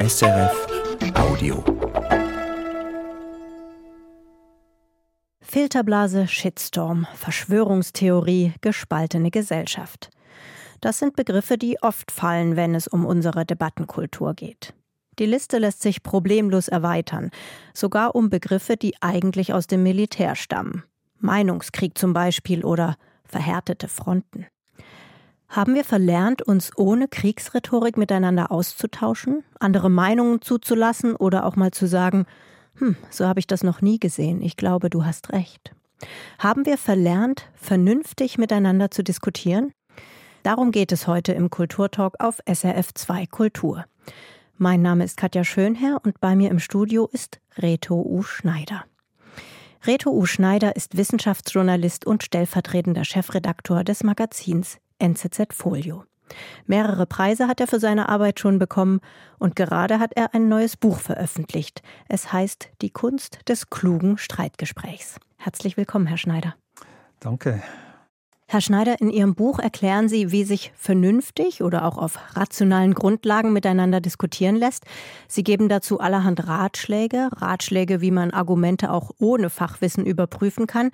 SRF Audio. Filterblase, Shitstorm, Verschwörungstheorie, gespaltene Gesellschaft. Das sind Begriffe, die oft fallen, wenn es um unsere Debattenkultur geht. Die Liste lässt sich problemlos erweitern, sogar um Begriffe, die eigentlich aus dem Militär stammen. Meinungskrieg zum Beispiel oder verhärtete Fronten. Haben wir verlernt, uns ohne Kriegsrhetorik miteinander auszutauschen, andere Meinungen zuzulassen oder auch mal zu sagen, hm, so habe ich das noch nie gesehen, ich glaube, du hast recht. Haben wir verlernt, vernünftig miteinander zu diskutieren? Darum geht es heute im Kulturtalk auf SRF 2 Kultur. Mein Name ist Katja Schönherr und bei mir im Studio ist Reto U. Schneider. Reto U. Schneider ist Wissenschaftsjournalist und stellvertretender Chefredaktor des Magazins NZZ Folio. Mehrere Preise hat er für seine Arbeit schon bekommen und gerade hat er ein neues Buch veröffentlicht. Es heißt Die Kunst des klugen Streitgesprächs. Herzlich willkommen, Herr Schneider. Danke. Herr Schneider, in Ihrem Buch erklären Sie, wie sich vernünftig oder auch auf rationalen Grundlagen miteinander diskutieren lässt. Sie geben dazu allerhand Ratschläge, Ratschläge, wie man Argumente auch ohne Fachwissen überprüfen kann.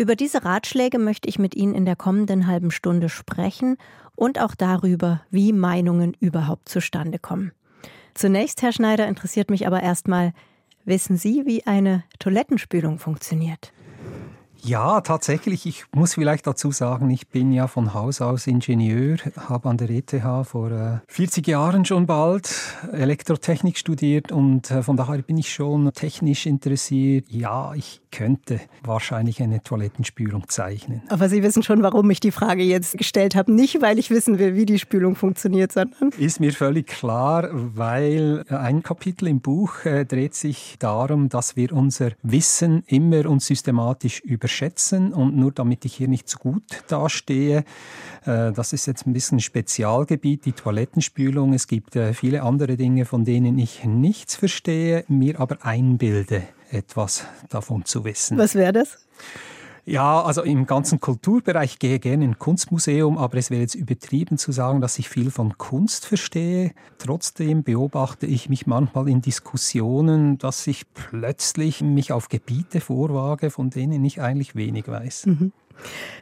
Über diese Ratschläge möchte ich mit Ihnen in der kommenden halben Stunde sprechen und auch darüber, wie Meinungen überhaupt zustande kommen. Zunächst, Herr Schneider, interessiert mich aber erstmal, wissen Sie, wie eine Toilettenspülung funktioniert? Ja, tatsächlich. Ich muss vielleicht dazu sagen, ich bin ja von Haus aus Ingenieur, habe an der ETH vor äh, 40 Jahren schon bald Elektrotechnik studiert und äh, von daher bin ich schon technisch interessiert. Ja, ich könnte wahrscheinlich eine Toilettenspülung zeichnen. Aber Sie wissen schon, warum ich die Frage jetzt gestellt habe. Nicht, weil ich wissen will, wie die Spülung funktioniert, sondern. Ist mir völlig klar, weil ein Kapitel im Buch äh, dreht sich darum, dass wir unser Wissen immer und systematisch über überschätzen und nur damit ich hier nicht zu gut dastehe, äh, das ist jetzt ein bisschen Spezialgebiet, die Toilettenspülung. Es gibt äh, viele andere Dinge, von denen ich nichts verstehe, mir aber einbilde, etwas davon zu wissen. Was wäre das? Ja, also im ganzen Kulturbereich gehe ich gerne in ein Kunstmuseum, aber es wäre jetzt übertrieben zu sagen, dass ich viel von Kunst verstehe. Trotzdem beobachte ich mich manchmal in Diskussionen, dass ich plötzlich mich auf Gebiete vorwage, von denen ich eigentlich wenig weiß. Mhm.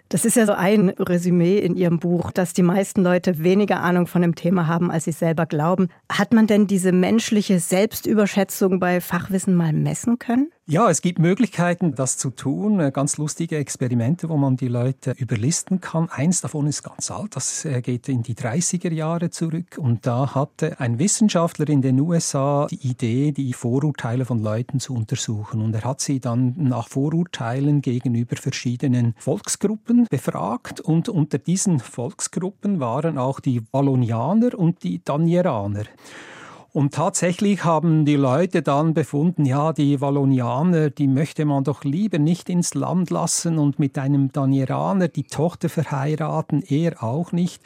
Das ist ja so ein Resümee in Ihrem Buch, dass die meisten Leute weniger Ahnung von dem Thema haben, als sie selber glauben. Hat man denn diese menschliche Selbstüberschätzung bei Fachwissen mal messen können? Ja, es gibt Möglichkeiten, das zu tun. Äh, ganz lustige Experimente, wo man die Leute überlisten kann. Eins davon ist ganz alt, das äh, geht in die 30er Jahre zurück. Und da hatte ein Wissenschaftler in den USA die Idee, die Vorurteile von Leuten zu untersuchen. Und er hat sie dann nach Vorurteilen gegenüber verschiedenen Volksgruppen befragt. Und unter diesen Volksgruppen waren auch die Wallonianer und die Danieraner. Und tatsächlich haben die Leute dann befunden, ja, die Wallonianer, die möchte man doch lieber nicht ins Land lassen und mit einem Danieraner die Tochter verheiraten, er auch nicht.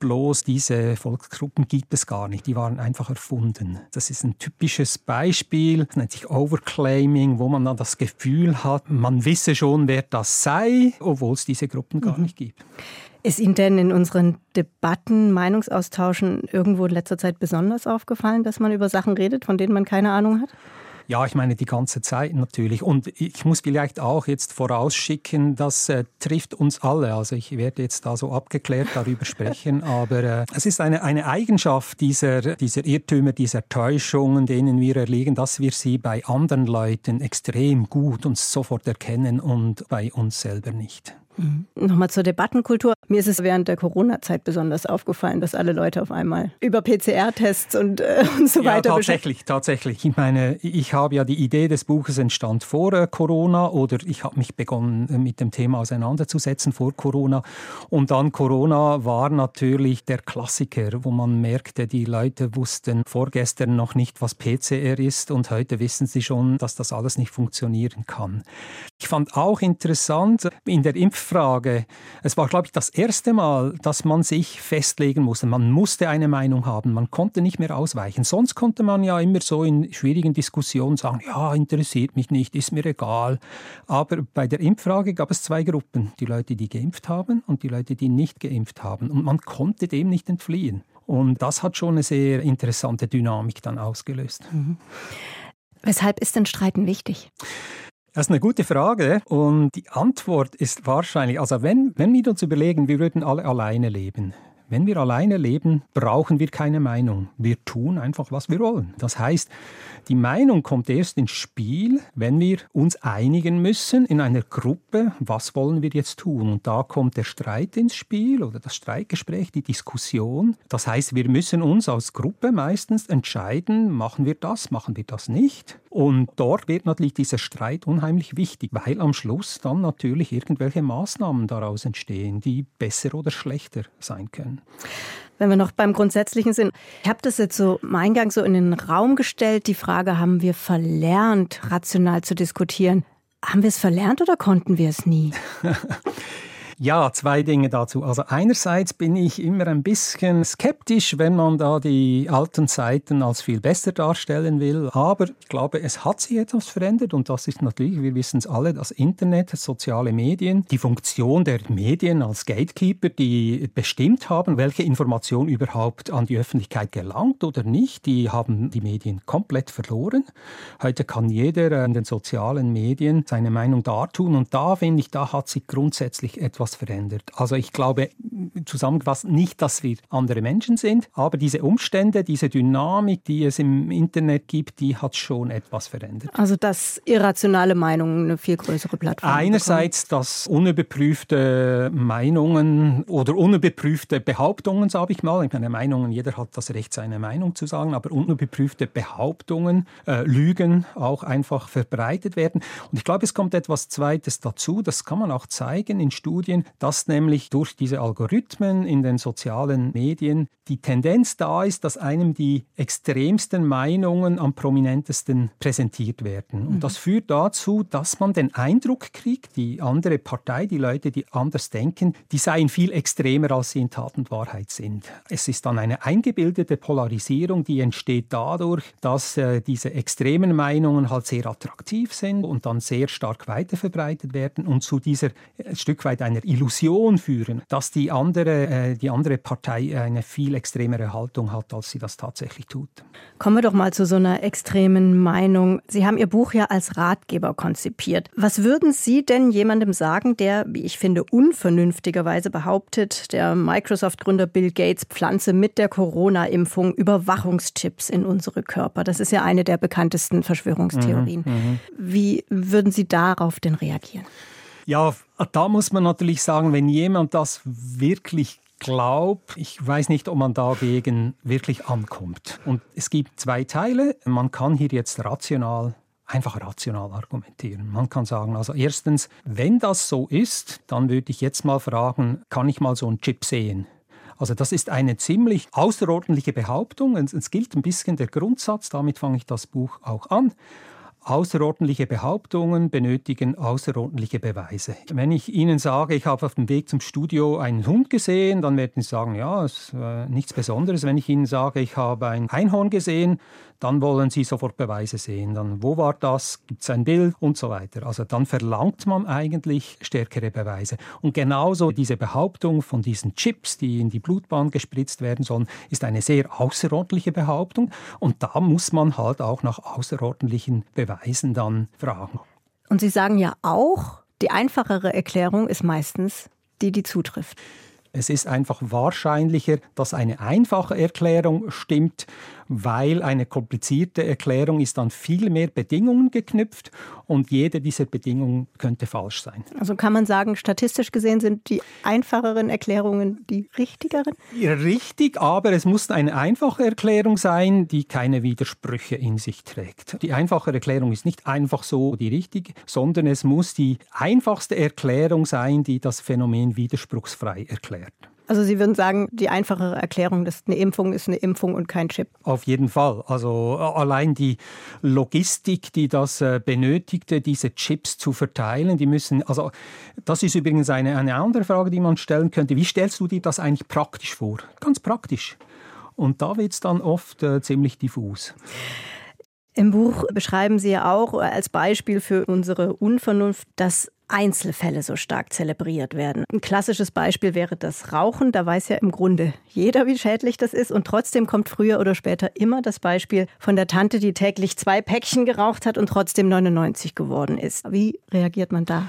Bloß diese Volksgruppen gibt es gar nicht, die waren einfach erfunden. Das ist ein typisches Beispiel, das nennt sich Overclaiming, wo man dann das Gefühl hat, man wisse schon, wer das sei, obwohl es diese Gruppen gar mhm. nicht gibt. Ist Ihnen denn in unseren Debatten, Meinungsaustauschen irgendwo in letzter Zeit besonders aufgefallen, dass man über Sachen redet, von denen man keine Ahnung hat? Ja, ich meine die ganze Zeit natürlich. Und ich muss vielleicht auch jetzt vorausschicken, das äh, trifft uns alle. Also ich werde jetzt da so abgeklärt darüber sprechen, aber äh, es ist eine, eine Eigenschaft dieser, dieser Irrtümer, dieser Täuschungen, denen wir erliegen, dass wir sie bei anderen Leuten extrem gut und sofort erkennen und bei uns selber nicht. Mhm. Nochmal zur Debattenkultur. Mir ist es während der Corona-Zeit besonders aufgefallen, dass alle Leute auf einmal über PCR-Tests und, äh, und so weiter. Ja, tatsächlich, tatsächlich. Ich meine, ich habe ja die Idee des Buches entstand vor äh, Corona oder ich habe mich begonnen äh, mit dem Thema auseinanderzusetzen vor Corona. Und dann Corona war natürlich der Klassiker, wo man merkte, die Leute wussten vorgestern noch nicht, was PCR ist und heute wissen sie schon, dass das alles nicht funktionieren kann. Ich fand auch interessant, in der Impf Frage. Es war, glaube ich, das erste Mal, dass man sich festlegen musste. Man musste eine Meinung haben. Man konnte nicht mehr ausweichen. Sonst konnte man ja immer so in schwierigen Diskussionen sagen, ja, interessiert mich nicht, ist mir egal. Aber bei der Impffrage gab es zwei Gruppen. Die Leute, die geimpft haben und die Leute, die nicht geimpft haben. Und man konnte dem nicht entfliehen. Und das hat schon eine sehr interessante Dynamik dann ausgelöst. Mhm. Weshalb ist denn Streiten wichtig? Das ist eine gute Frage. Und die Antwort ist wahrscheinlich, also wenn, wenn wir uns überlegen, wir würden alle alleine leben, wenn wir alleine leben, brauchen wir keine Meinung. Wir tun einfach, was wir wollen. Das heißt, die Meinung kommt erst ins Spiel, wenn wir uns einigen müssen in einer Gruppe, was wollen wir jetzt tun. Und da kommt der Streit ins Spiel oder das Streitgespräch, die Diskussion. Das heißt, wir müssen uns als Gruppe meistens entscheiden, machen wir das, machen wir das nicht. Und dort wird natürlich dieser Streit unheimlich wichtig, weil am Schluss dann natürlich irgendwelche Maßnahmen daraus entstehen, die besser oder schlechter sein können. Wenn wir noch beim Grundsätzlichen sind, ich habe das jetzt so im Eingang so in den Raum gestellt, die Frage, haben wir verlernt, rational zu diskutieren? Haben wir es verlernt oder konnten wir es nie? Ja, zwei Dinge dazu. Also einerseits bin ich immer ein bisschen skeptisch, wenn man da die alten Zeiten als viel besser darstellen will. Aber ich glaube, es hat sich etwas verändert und das ist natürlich, wir wissen es alle, das Internet, soziale Medien, die Funktion der Medien als Gatekeeper, die bestimmt haben, welche Information überhaupt an die Öffentlichkeit gelangt oder nicht, die haben die Medien komplett verloren. Heute kann jeder in den sozialen Medien seine Meinung dartun und da finde ich, da hat sich grundsätzlich etwas etwas verändert. Also ich glaube zusammengefasst nicht, dass wir andere Menschen sind, aber diese Umstände, diese Dynamik, die es im Internet gibt, die hat schon etwas verändert. Also dass irrationale Meinungen eine viel größere Plattform Einerseits, bekommen. dass unüberprüfte Meinungen oder unüberprüfte Behauptungen, sage ich mal, ich meine Meinungen, jeder hat das Recht, seine Meinung zu sagen, aber unüberprüfte Behauptungen, äh, Lügen auch einfach verbreitet werden. Und ich glaube, es kommt etwas Zweites dazu, das kann man auch zeigen in Studien, Studien, dass nämlich durch diese Algorithmen in den sozialen Medien die Tendenz da ist, dass einem die extremsten Meinungen am prominentesten präsentiert werden. Und mhm. das führt dazu, dass man den Eindruck kriegt, die andere Partei, die Leute, die anders denken, die seien viel extremer, als sie in Tat und Wahrheit sind. Es ist dann eine eingebildete Polarisierung, die entsteht dadurch, dass äh, diese extremen Meinungen halt sehr attraktiv sind und dann sehr stark weiterverbreitet werden und zu dieser äh, Stück weit einer Illusion führen, dass die andere, äh, die andere Partei eine viel extremere Haltung hat, als sie das tatsächlich tut. Kommen wir doch mal zu so einer extremen Meinung. Sie haben Ihr Buch ja als Ratgeber konzipiert. Was würden Sie denn jemandem sagen, der, wie ich finde, unvernünftigerweise behauptet, der Microsoft-Gründer Bill Gates pflanze mit der Corona-Impfung Überwachungstipps in unsere Körper? Das ist ja eine der bekanntesten Verschwörungstheorien. Mhm, mhm. wie würden Sie darauf denn reagieren? Ja, da muss man natürlich sagen, wenn jemand das wirklich glaubt, ich weiß nicht, ob man dagegen wirklich ankommt. Und es gibt zwei Teile. Man kann hier jetzt rational einfach rational argumentieren. Man kann sagen, also erstens, wenn das so ist, dann würde ich jetzt mal fragen, kann ich mal so einen Chip sehen? Also das ist eine ziemlich außerordentliche Behauptung. Es gilt ein bisschen der Grundsatz, damit fange ich das Buch auch an. Außerordentliche Behauptungen benötigen außerordentliche Beweise. Wenn ich Ihnen sage, ich habe auf dem Weg zum Studio einen Hund gesehen, dann werden Sie sagen, ja, es ist äh, nichts Besonderes. Wenn ich Ihnen sage, ich habe ein Einhorn gesehen, dann wollen Sie sofort Beweise sehen. Dann, wo war das? Gibt es ein Bild und so weiter. Also dann verlangt man eigentlich stärkere Beweise. Und genauso diese Behauptung von diesen Chips, die in die Blutbahn gespritzt werden sollen, ist eine sehr außerordentliche Behauptung. Und da muss man halt auch nach außerordentlichen Beweisen dann fragen. Und Sie sagen ja auch, die einfachere Erklärung ist meistens die, die zutrifft. Es ist einfach wahrscheinlicher, dass eine einfache Erklärung stimmt weil eine komplizierte Erklärung ist an viel mehr Bedingungen geknüpft und jede dieser Bedingungen könnte falsch sein. Also kann man sagen, statistisch gesehen sind die einfacheren Erklärungen die richtigeren? Richtig, aber es muss eine einfache Erklärung sein, die keine Widersprüche in sich trägt. Die einfache Erklärung ist nicht einfach so die richtige, sondern es muss die einfachste Erklärung sein, die das Phänomen widerspruchsfrei erklärt. Also Sie würden sagen, die einfachere Erklärung, dass eine Impfung ist eine Impfung und kein Chip. Auf jeden Fall. Also äh, allein die Logistik, die das äh, benötigte, diese Chips zu verteilen, die müssen, also das ist übrigens eine, eine andere Frage, die man stellen könnte. Wie stellst du dir das eigentlich praktisch vor? Ganz praktisch. Und da wird es dann oft äh, ziemlich diffus. Im Buch beschreiben Sie ja auch als Beispiel für unsere Unvernunft, dass Einzelfälle so stark zelebriert werden. Ein klassisches Beispiel wäre das Rauchen. Da weiß ja im Grunde jeder, wie schädlich das ist. Und trotzdem kommt früher oder später immer das Beispiel von der Tante, die täglich zwei Päckchen geraucht hat und trotzdem 99 geworden ist. Wie reagiert man da?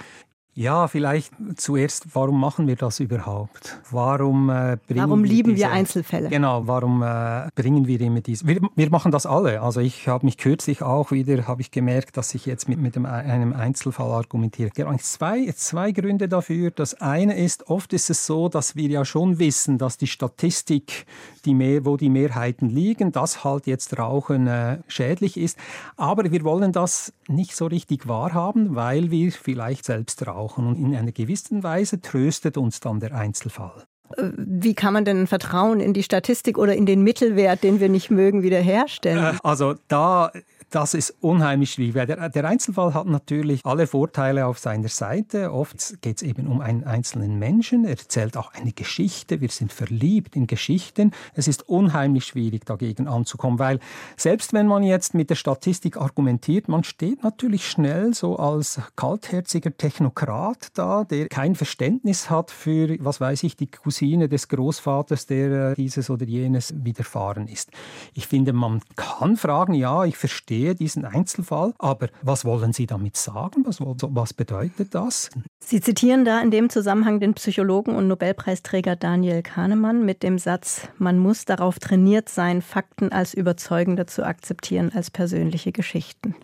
Ja, vielleicht zuerst, warum machen wir das überhaupt? Warum äh, bringen Warum lieben wir, diese, wir Einzelfälle? Genau, warum äh, bringen wir immer diese? Wir, wir machen das alle. Also ich habe mich kürzlich auch wieder, habe ich gemerkt, dass ich jetzt mit, mit dem, einem Einzelfall argumentiere. Es gibt zwei, zwei Gründe dafür. Das eine ist, oft ist es so, dass wir ja schon wissen, dass die Statistik, die mehr, wo die Mehrheiten liegen, dass halt jetzt Rauchen äh, schädlich ist. Aber wir wollen das nicht so richtig wahrhaben, weil wir vielleicht selbst rauchen brauchen. Und in einer gewissen Weise tröstet uns dann der Einzelfall. Äh, wie kann man denn Vertrauen in die Statistik oder in den Mittelwert, den wir nicht mögen, wiederherstellen? Äh, also da das ist unheimlich schwierig. Der, der Einzelfall hat natürlich alle Vorteile auf seiner Seite. Oft geht es eben um einen einzelnen Menschen. Er erzählt auch eine Geschichte. Wir sind verliebt in Geschichten. Es ist unheimlich schwierig, dagegen anzukommen, weil selbst wenn man jetzt mit der Statistik argumentiert, man steht natürlich schnell so als kaltherziger Technokrat da, der kein Verständnis hat für, was weiß ich, die Cousine des Großvaters, der äh, dieses oder jenes widerfahren ist. Ich finde, man kann fragen, ja, ich verstehe verstehe diesen Einzelfall, aber was wollen Sie damit sagen? Was, was bedeutet das? Sie zitieren da in dem Zusammenhang den Psychologen und Nobelpreisträger Daniel Kahnemann mit dem Satz, man muss darauf trainiert sein, Fakten als überzeugender zu akzeptieren als persönliche Geschichten.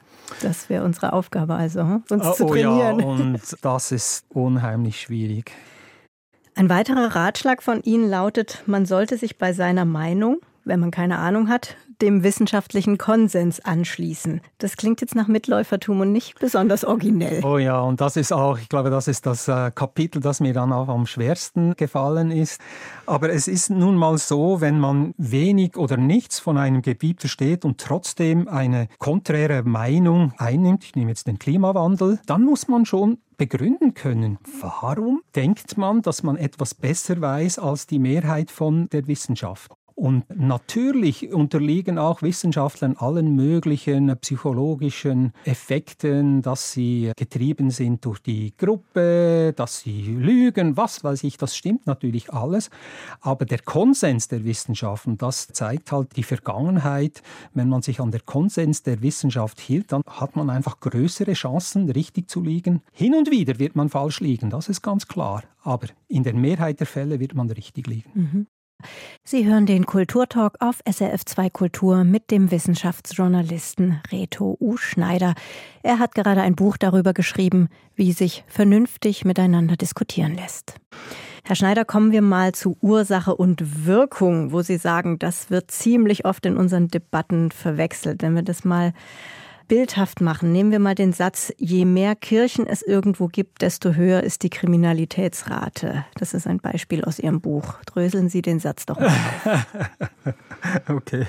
Das wäre unsere Aufgabe also, hm? uns oh, zu trainieren. Ja, und das ist unheimlich schwierig. Ein weiterer Ratschlag von Ihnen lautet, man sollte sich bei seiner Meinung, wenn man keine Ahnung hat, dem wissenschaftlichen Konsens anschließen. Das klingt jetzt nach Mitläufertum und nicht besonders originell. Oh ja, und das ist auch, ich glaube, das ist das äh, Kapitel, das mir dann auch am schwersten gefallen ist. Aber es ist nun mal so, wenn man wenig oder nichts von einem Gebiet versteht und trotzdem eine konträre Meinung einnimmt, ich nehme jetzt den Klimawandel, dann muss man schon begründen können. Warum denkt man, dass man etwas besser weiß als die Mehrheit von der Wissenschaft? Und natürlich unterliegen auch Wissenschaftler allen möglichen psychologischen Effekten, dass sie getrieben sind durch die Gruppe, dass sie lügen, was weiß ich, das stimmt natürlich alles. Aber der Konsens der Wissenschaften, das zeigt halt die Vergangenheit. Wenn man sich an der Konsens der Wissenschaft hielt, dann hat man einfach größere Chancen, richtig zu liegen. Hin und wieder wird man falsch liegen, das ist ganz klar. Aber in der Mehrheit der Fälle wird man richtig liegen. Mhm. Sie hören den Kulturtalk auf SRF2 Kultur mit dem Wissenschaftsjournalisten Reto U. Schneider. Er hat gerade ein Buch darüber geschrieben, wie sich vernünftig miteinander diskutieren lässt. Herr Schneider, kommen wir mal zu Ursache und Wirkung, wo Sie sagen, das wird ziemlich oft in unseren Debatten verwechselt. Wenn wir das mal bildhaft machen, nehmen wir mal den Satz, je mehr Kirchen es irgendwo gibt, desto höher ist die Kriminalitätsrate. Das ist ein Beispiel aus Ihrem Buch. Dröseln Sie den Satz doch mal okay.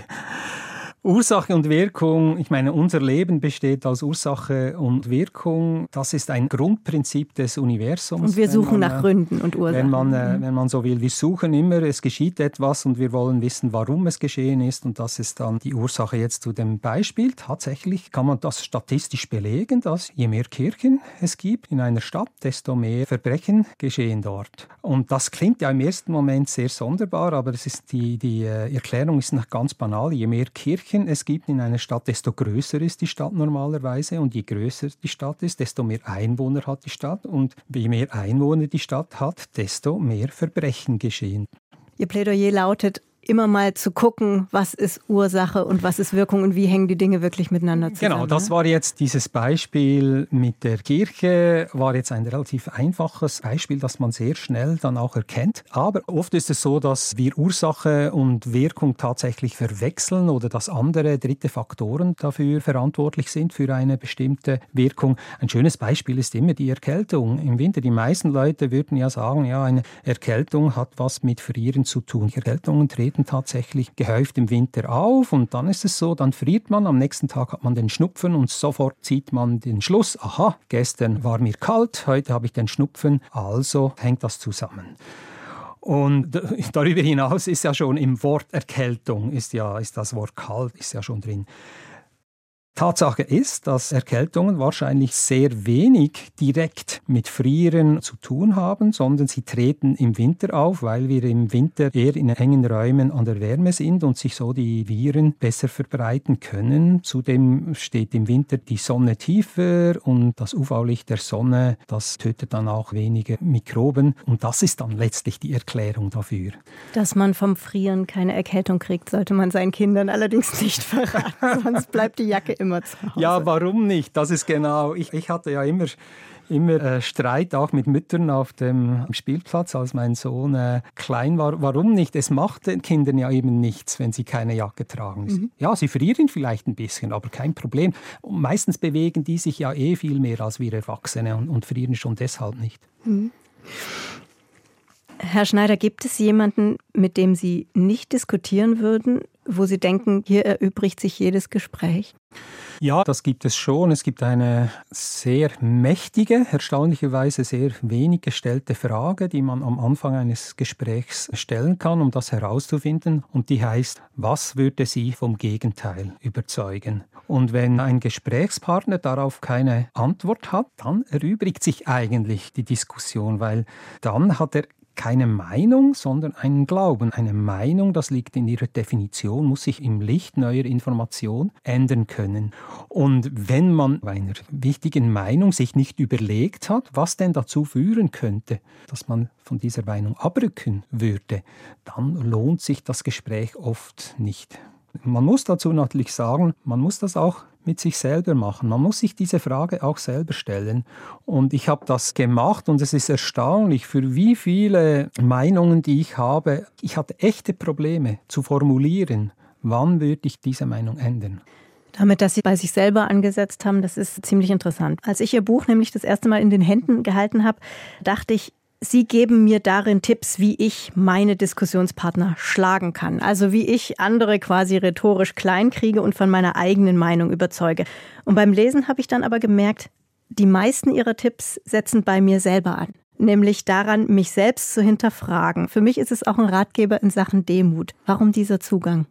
Ursache und Wirkung, ich meine, unser Leben besteht aus Ursache und Wirkung. Das ist ein Grundprinzip des Universums. Und wir suchen man, nach äh, Gründen und Ursachen. Wenn man, äh, mhm. wenn man so will, wir suchen immer, es geschieht etwas und wir wollen wissen, warum es geschehen ist. Und das ist dann die Ursache jetzt zu dem Beispiel. Tatsächlich kann man das statistisch belegen, dass je mehr Kirchen es gibt in einer Stadt, desto mehr Verbrechen geschehen dort. Und das klingt ja im ersten Moment sehr sonderbar, aber es ist die, die äh, Erklärung ist noch ganz banal. Je mehr Kirchen Kirchen es gibt in einer Stadt, desto größer ist die Stadt normalerweise. Und je größer die Stadt ist, desto mehr Einwohner hat die Stadt. Und je mehr Einwohner die Stadt hat, desto mehr Verbrechen geschehen. Ihr Plädoyer lautet, immer mal zu gucken, was ist Ursache und was ist Wirkung und wie hängen die Dinge wirklich miteinander zusammen. Genau, das ne? war jetzt dieses Beispiel mit der Kirche, war jetzt ein relativ einfaches Beispiel, das man sehr schnell dann auch erkennt. Aber oft ist es so, dass wir Ursache und Wirkung tatsächlich verwechseln oder dass andere dritte Faktoren dafür verantwortlich sind für eine bestimmte Wirkung. Ein schönes Beispiel ist immer die Erkältung im Winter. Die meisten Leute würden ja sagen, ja, eine Erkältung hat was mit Frieren zu tun. Erkältungen treten treten tatsächlich gehäuft im Winter auf und dann ist es so, dann friert man, am nächsten Tag hat man den Schnupfen und sofort zieht man den Schluss, aha, gestern war mir kalt, heute habe ich den Schnupfen, also hängt das zusammen. Und darüber hinaus ist ja schon im Wort Erkältung, ist ja ist das Wort kalt, ist ja schon drin. Tatsache ist, dass Erkältungen wahrscheinlich sehr wenig direkt mit Frieren zu tun haben, sondern sie treten im Winter auf, weil wir im Winter eher in engen Räumen an der Wärme sind und sich so die Viren besser verbreiten können. Zudem steht im Winter die Sonne tiefer und das UV-Licht der Sonne, das tötet dann auch weniger Mikroben und das ist dann letztlich die Erklärung dafür. Dass man vom Frieren keine Erkältung kriegt, sollte man seinen Kindern allerdings nicht verraten, sonst bleibt die Jacke immer zu Hause. Ja, warum nicht? Das ist genau. Ich, ich hatte ja immer immer äh, Streit auch mit Müttern auf dem Spielplatz, als mein Sohn äh, klein war. Warum nicht? Es macht den Kindern ja eben nichts, wenn sie keine Jacke tragen. Mhm. Ja, sie frieren vielleicht ein bisschen, aber kein Problem. Und meistens bewegen die sich ja eh viel mehr als wir Erwachsene und, und frieren schon deshalb nicht. Mhm. Herr Schneider, gibt es jemanden, mit dem Sie nicht diskutieren würden, wo Sie denken, hier erübrigt sich jedes Gespräch? Ja, das gibt es schon. Es gibt eine sehr mächtige, erstaunlicherweise sehr wenig gestellte Frage, die man am Anfang eines Gesprächs stellen kann, um das herauszufinden. Und die heißt, was würde Sie vom Gegenteil überzeugen? Und wenn ein Gesprächspartner darauf keine Antwort hat, dann erübrigt sich eigentlich die Diskussion, weil dann hat er keine Meinung, sondern einen Glauben. Eine Meinung, das liegt in ihrer Definition, muss sich im Licht neuer Information ändern können. Und wenn man bei einer wichtigen Meinung sich nicht überlegt hat, was denn dazu führen könnte, dass man von dieser Meinung abrücken würde, dann lohnt sich das Gespräch oft nicht. Man muss dazu natürlich sagen, man muss das auch mit sich selber machen. Man muss sich diese Frage auch selber stellen. Und ich habe das gemacht und es ist erstaunlich, für wie viele Meinungen, die ich habe, ich hatte echte Probleme zu formulieren, wann würde ich diese Meinung ändern. Damit, dass Sie bei sich selber angesetzt haben, das ist ziemlich interessant. Als ich Ihr Buch nämlich das erste Mal in den Händen gehalten habe, dachte ich, Sie geben mir darin Tipps, wie ich meine Diskussionspartner schlagen kann. Also wie ich andere quasi rhetorisch kleinkriege und von meiner eigenen Meinung überzeuge. Und beim Lesen habe ich dann aber gemerkt, die meisten Ihrer Tipps setzen bei mir selber an. Nämlich daran, mich selbst zu hinterfragen. Für mich ist es auch ein Ratgeber in Sachen Demut. Warum dieser Zugang?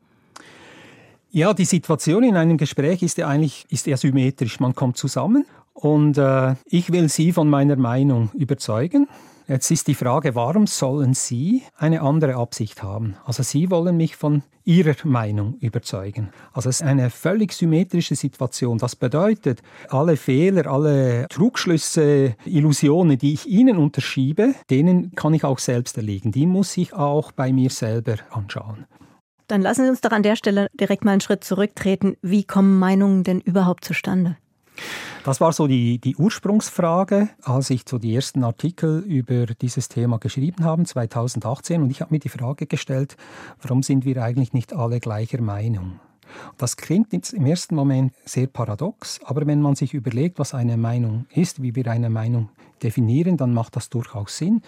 Ja, die Situation in einem Gespräch ist ja eigentlich ist ja symmetrisch. Man kommt zusammen und äh, ich will Sie von meiner Meinung überzeugen. Jetzt ist die Frage, warum sollen Sie eine andere Absicht haben? Also Sie wollen mich von Ihrer Meinung überzeugen. Also es ist eine völlig symmetrische Situation. Das bedeutet, alle Fehler, alle Trugschlüsse, Illusionen, die ich Ihnen unterschiebe, denen kann ich auch selbst erliegen. Die muss ich auch bei mir selber anschauen. Dann lassen Sie uns doch an der Stelle direkt mal einen Schritt zurücktreten. Wie kommen Meinungen denn überhaupt zustande? Das war so die, die Ursprungsfrage, als ich so die ersten Artikel über dieses Thema geschrieben habe, 2018. Und ich habe mir die Frage gestellt, warum sind wir eigentlich nicht alle gleicher Meinung? Das klingt jetzt im ersten Moment sehr paradox, aber wenn man sich überlegt, was eine Meinung ist, wie wir eine Meinung definieren, dann macht das durchaus Sinn.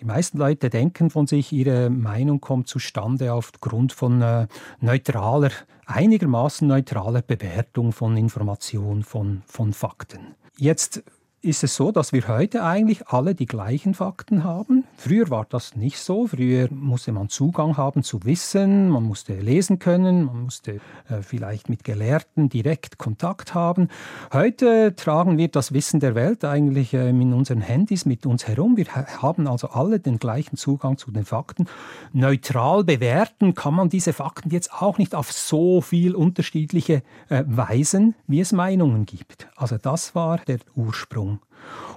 Die meisten Leute denken von sich, ihre Meinung kommt zustande aufgrund von äh, neutraler, einigermaßen neutraler Bewertung von Informationen, von, von Fakten. Jetzt ist es so, dass wir heute eigentlich alle die gleichen Fakten haben. Früher war das nicht so. Früher musste man Zugang haben zu Wissen, man musste lesen können, man musste äh, vielleicht mit Gelehrten direkt Kontakt haben. Heute tragen wir das Wissen der Welt eigentlich äh, in unseren Handys mit uns herum. Wir haben also alle den gleichen Zugang zu den Fakten. Neutral bewerten kann man diese Fakten jetzt auch nicht auf so viel unterschiedliche äh, Weisen, wie es Meinungen gibt. Also das war der Ursprung.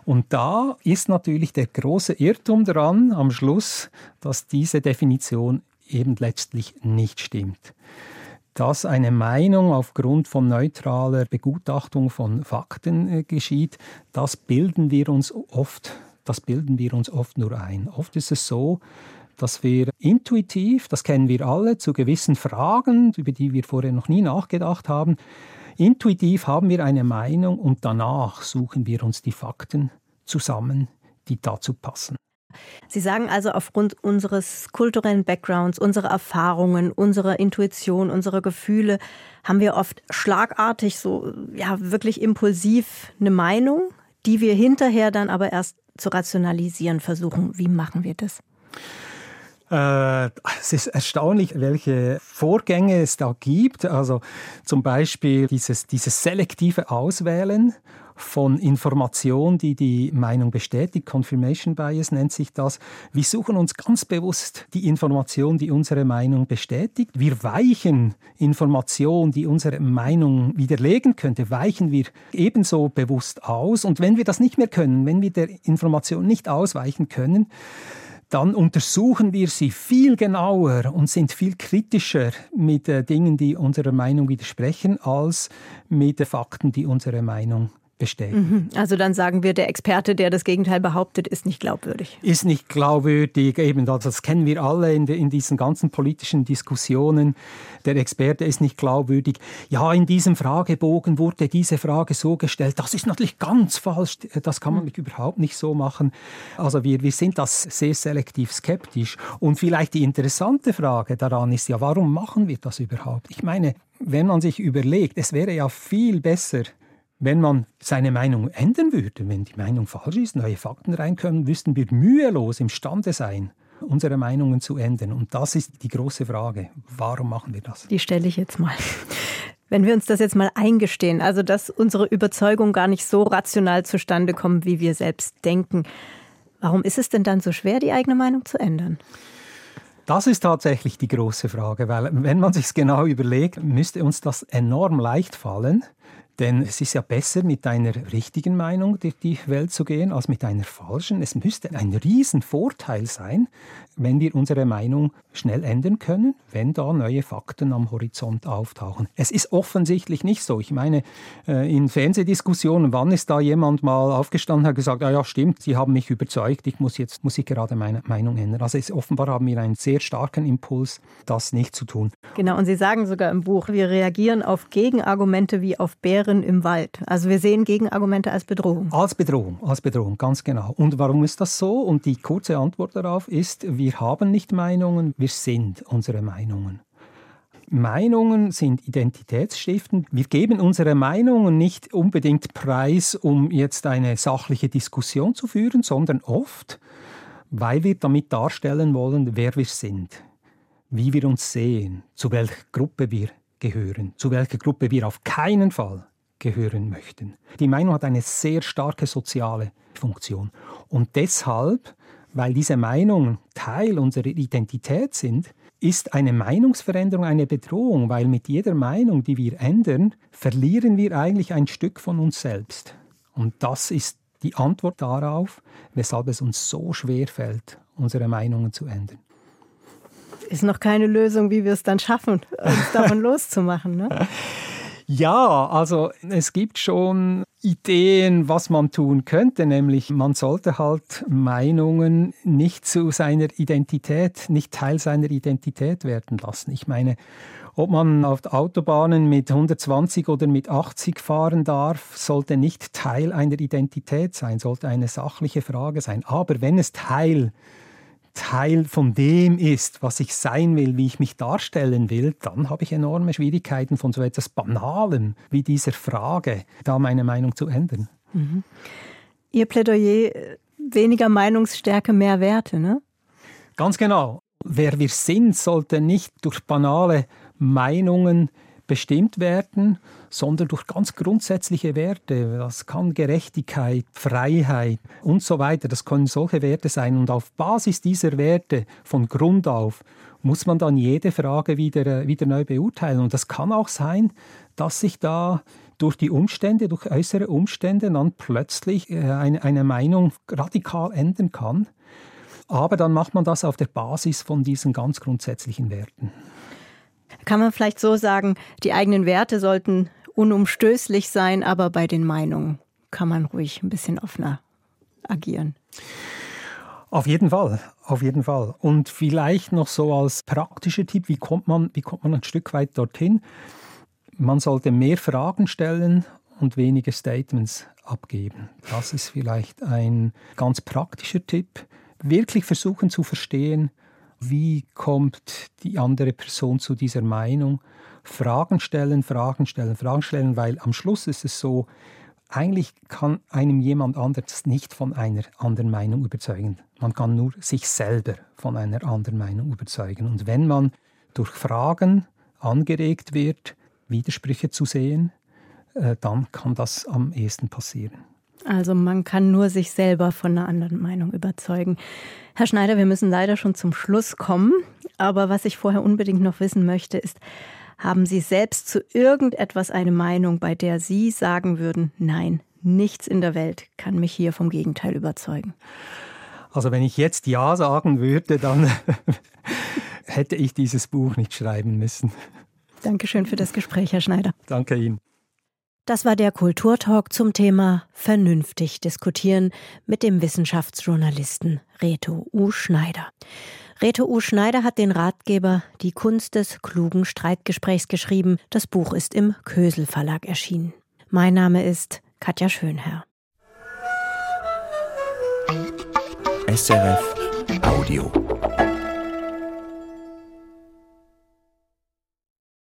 Und da ist natürlich der große Irrtum dran am Schluss, dass diese Definition eben letztlich nicht stimmt. Dass eine Meinung aufgrund von neutraler Begutachtung von Fakten äh, geschieht, das bilden wir uns oft, das bilden wir uns oft nur ein. Oft ist es so, dass wir intuitiv, das kennen wir alle, zu gewissen Fragen, über die wir vorher noch nie nachgedacht haben, Intuitiv haben wir eine Meinung und danach suchen wir uns die Fakten zusammen, die dazu passen. Sie sagen also, aufgrund unseres kulturellen Backgrounds, unserer Erfahrungen, unserer Intuition, unserer Gefühle, haben wir oft schlagartig, so ja, wirklich impulsiv eine Meinung, die wir hinterher dann aber erst zu rationalisieren versuchen. Wie machen wir das? Äh, es ist erstaunlich, welche Vorgänge es da gibt. Also zum Beispiel dieses, dieses selektive Auswählen von Information, die die Meinung bestätigt. Confirmation Bias nennt sich das. Wir suchen uns ganz bewusst die Information, die unsere Meinung bestätigt. Wir weichen Information, die unsere Meinung widerlegen könnte, weichen wir ebenso bewusst aus. Und wenn wir das nicht mehr können, wenn wir der Information nicht ausweichen können, dann untersuchen wir sie viel genauer und sind viel kritischer mit äh, Dingen, die unserer Meinung widersprechen, als mit Fakten, die unsere Meinung bestätigen. Mhm. Also dann sagen wir, der Experte, der das Gegenteil behauptet, ist nicht glaubwürdig. Ist nicht glaubwürdig, eben das kennen wir alle in, de, in diesen ganzen politischen Diskussionen. Der Experte ist nicht glaubwürdig. Ja, in diesem Fragebogen wurde diese Frage so gestellt. Das ist natürlich ganz falsch. Das kann man mhm. überhaupt nicht so machen. Also wir, wir sind das sehr selektiv skeptisch. Und vielleicht die interessante Frage daran ist ja, warum machen wir das überhaupt? Ich meine, wenn man sich überlegt, es wäre ja viel besser, wenn man seine Meinung ändern würde, wenn die Meinung falsch ist, neue Fakten reinkommen, müssten wir mühelos imstande sein, unsere Meinungen zu ändern. Und das ist die große Frage. Warum machen wir das? Die stelle ich jetzt mal. Wenn wir uns das jetzt mal eingestehen, also dass unsere Überzeugung gar nicht so rational zustande kommt, wie wir selbst denken, warum ist es denn dann so schwer, die eigene Meinung zu ändern? Das ist tatsächlich die große Frage, weil wenn man sich genau überlegt, müsste uns das enorm leicht fallen, denn es ist ja besser, mit einer richtigen Meinung durch die Welt zu gehen, als mit einer falschen. Es müsste ein Riesenvorteil sein, wenn wir unsere Meinung schnell ändern können, wenn da neue Fakten am Horizont auftauchen. Es ist offensichtlich nicht so. Ich meine, äh, in Fernsehdiskussionen, wann ist da jemand mal aufgestanden und hat gesagt, ah ja, stimmt, Sie haben mich überzeugt, ich muss jetzt muss ich gerade meine Meinung ändern. Also es, offenbar haben wir einen sehr starken Impuls, das nicht zu tun. Genau, und Sie sagen sogar im Buch, wir reagieren auf Gegenargumente wie auf Bären Tieren im Wald. Also wir sehen Gegenargumente als Bedrohung. Als Bedrohung, als Bedrohung, ganz genau. Und warum ist das so? Und die kurze Antwort darauf ist, wir haben nicht Meinungen, wir sind unsere Meinungen. Meinungen sind Identitätsstiften. Wir geben unsere Meinungen nicht unbedingt preis, um jetzt eine sachliche Diskussion zu führen, sondern oft, weil wir damit darstellen wollen, wer wir sind, wie wir uns sehen, zu welcher Gruppe wir gehören, zu welcher Gruppe wir auf keinen Fall gehören möchten. Die Meinung hat eine sehr starke soziale Funktion. Und deshalb, weil diese Meinungen Teil unserer Identität sind, ist eine Meinungsveränderung eine Bedrohung, weil mit jeder Meinung, die wir ändern, verlieren wir eigentlich ein Stück von uns selbst. Und das ist die Antwort darauf, weshalb es uns so schwer fällt, unsere Meinungen zu ändern. Ist noch keine Lösung, wie wir es dann schaffen, uns davon loszumachen. Ne? Ja, also es gibt schon Ideen, was man tun könnte, nämlich man sollte halt Meinungen nicht zu seiner Identität, nicht Teil seiner Identität werden lassen. Ich meine, ob man auf Autobahnen mit 120 oder mit 80 fahren darf, sollte nicht Teil einer Identität sein, sollte eine sachliche Frage sein. Aber wenn es Teil Teil von dem ist, was ich sein will, wie ich mich darstellen will, dann habe ich enorme Schwierigkeiten von so etwas Banalem wie dieser Frage, da meine Meinung zu ändern. Mhm. Ihr Plädoyer, weniger Meinungsstärke, mehr Werte, ne? Ganz genau. Wer wir sind, sollte nicht durch banale Meinungen bestimmt werden, sondern durch ganz grundsätzliche Werte. Das kann Gerechtigkeit, Freiheit und so weiter. Das können solche Werte sein. Und auf Basis dieser Werte von Grund auf muss man dann jede Frage wieder, wieder neu beurteilen. Und das kann auch sein, dass sich da durch die Umstände, durch äußere Umstände dann plötzlich äh, eine, eine Meinung radikal ändern kann. Aber dann macht man das auf der Basis von diesen ganz grundsätzlichen Werten. Kann man vielleicht so sagen, die eigenen Werte sollten unumstößlich sein, aber bei den Meinungen kann man ruhig ein bisschen offener agieren. Auf jeden Fall, auf jeden Fall. Und vielleicht noch so als praktischer Tipp, wie kommt man, wie kommt man ein Stück weit dorthin? Man sollte mehr Fragen stellen und weniger Statements abgeben. Das ist vielleicht ein ganz praktischer Tipp. Wirklich versuchen zu verstehen, wie kommt die andere Person zu dieser Meinung? Fragen stellen, Fragen stellen, Fragen stellen, weil am Schluss ist es so, eigentlich kann einem jemand anderes nicht von einer anderen Meinung überzeugen. Man kann nur sich selber von einer anderen Meinung überzeugen. Und wenn man durch Fragen angeregt wird, Widersprüche zu sehen, äh, dann kann das am ehesten passieren. Also man kann nur sich selber von einer anderen Meinung überzeugen. Herr Schneider, wir müssen leider schon zum Schluss kommen. Aber was ich vorher unbedingt noch wissen möchte, ist, haben Sie selbst zu irgendetwas eine Meinung, bei der Sie sagen würden, nein, nichts in der Welt kann mich hier vom Gegenteil überzeugen? Also wenn ich jetzt Ja sagen würde, dann hätte ich dieses Buch nicht schreiben müssen. Dankeschön für das Gespräch, Herr Schneider. Danke Ihnen. Das war der Kulturtalk zum Thema Vernünftig diskutieren mit dem Wissenschaftsjournalisten Reto U. Schneider. Reto U. Schneider hat den Ratgeber Die Kunst des klugen Streitgesprächs geschrieben. Das Buch ist im Kösel Verlag erschienen. Mein Name ist Katja Schönherr. SRF Audio.